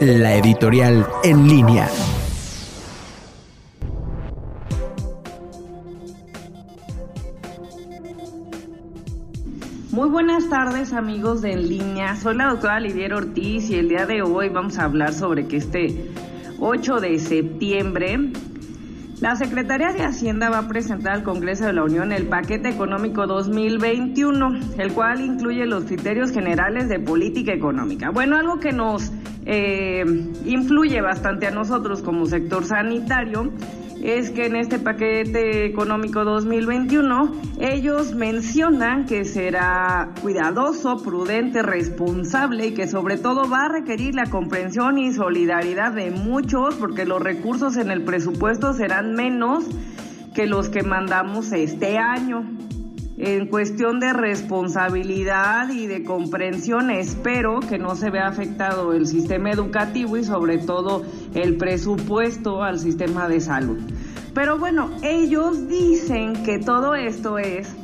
la editorial en línea. Muy buenas tardes amigos de En Línea, soy la doctora Lidier Ortiz y el día de hoy vamos a hablar sobre que este 8 de septiembre la Secretaría de Hacienda va a presentar al Congreso de la Unión el paquete económico 2021, el cual incluye los criterios generales de política económica. Bueno, algo que nos eh, influye bastante a nosotros como sector sanitario es que en este paquete económico 2021 ellos mencionan que será cuidadoso, prudente, responsable y que sobre todo va a requerir la comprensión y solidaridad de muchos porque los recursos en el presupuesto serán menos que los que mandamos este año. En cuestión de responsabilidad y de comprensión, espero que no se vea afectado el sistema educativo y sobre todo el presupuesto al sistema de salud. Pero bueno, ellos dicen que todo esto es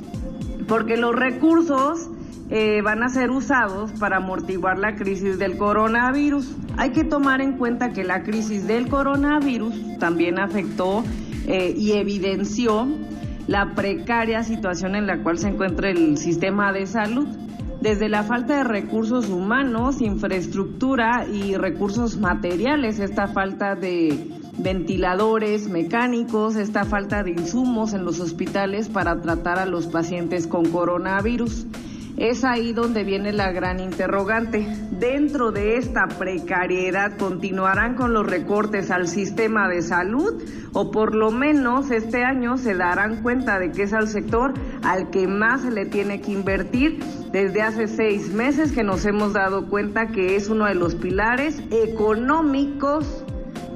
porque los recursos eh, van a ser usados para amortiguar la crisis del coronavirus. Hay que tomar en cuenta que la crisis del coronavirus también afectó eh, y evidenció la precaria situación en la cual se encuentra el sistema de salud, desde la falta de recursos humanos, infraestructura y recursos materiales, esta falta de ventiladores mecánicos, esta falta de insumos en los hospitales para tratar a los pacientes con coronavirus. Es ahí donde viene la gran interrogante. Dentro de esta precariedad, ¿continuarán con los recortes al sistema de salud? ¿O por lo menos este año se darán cuenta de que es al sector al que más se le tiene que invertir? Desde hace seis meses que nos hemos dado cuenta que es uno de los pilares económicos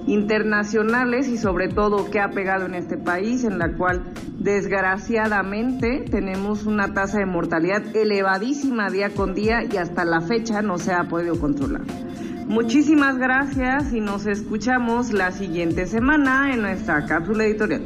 internacionales y sobre todo que ha pegado en este país, en la cual desgraciadamente tenemos una tasa de mortalidad elevadísima día con día y hasta la fecha no se ha podido controlar. Muchísimas gracias y nos escuchamos la siguiente semana en nuestra cápsula editorial.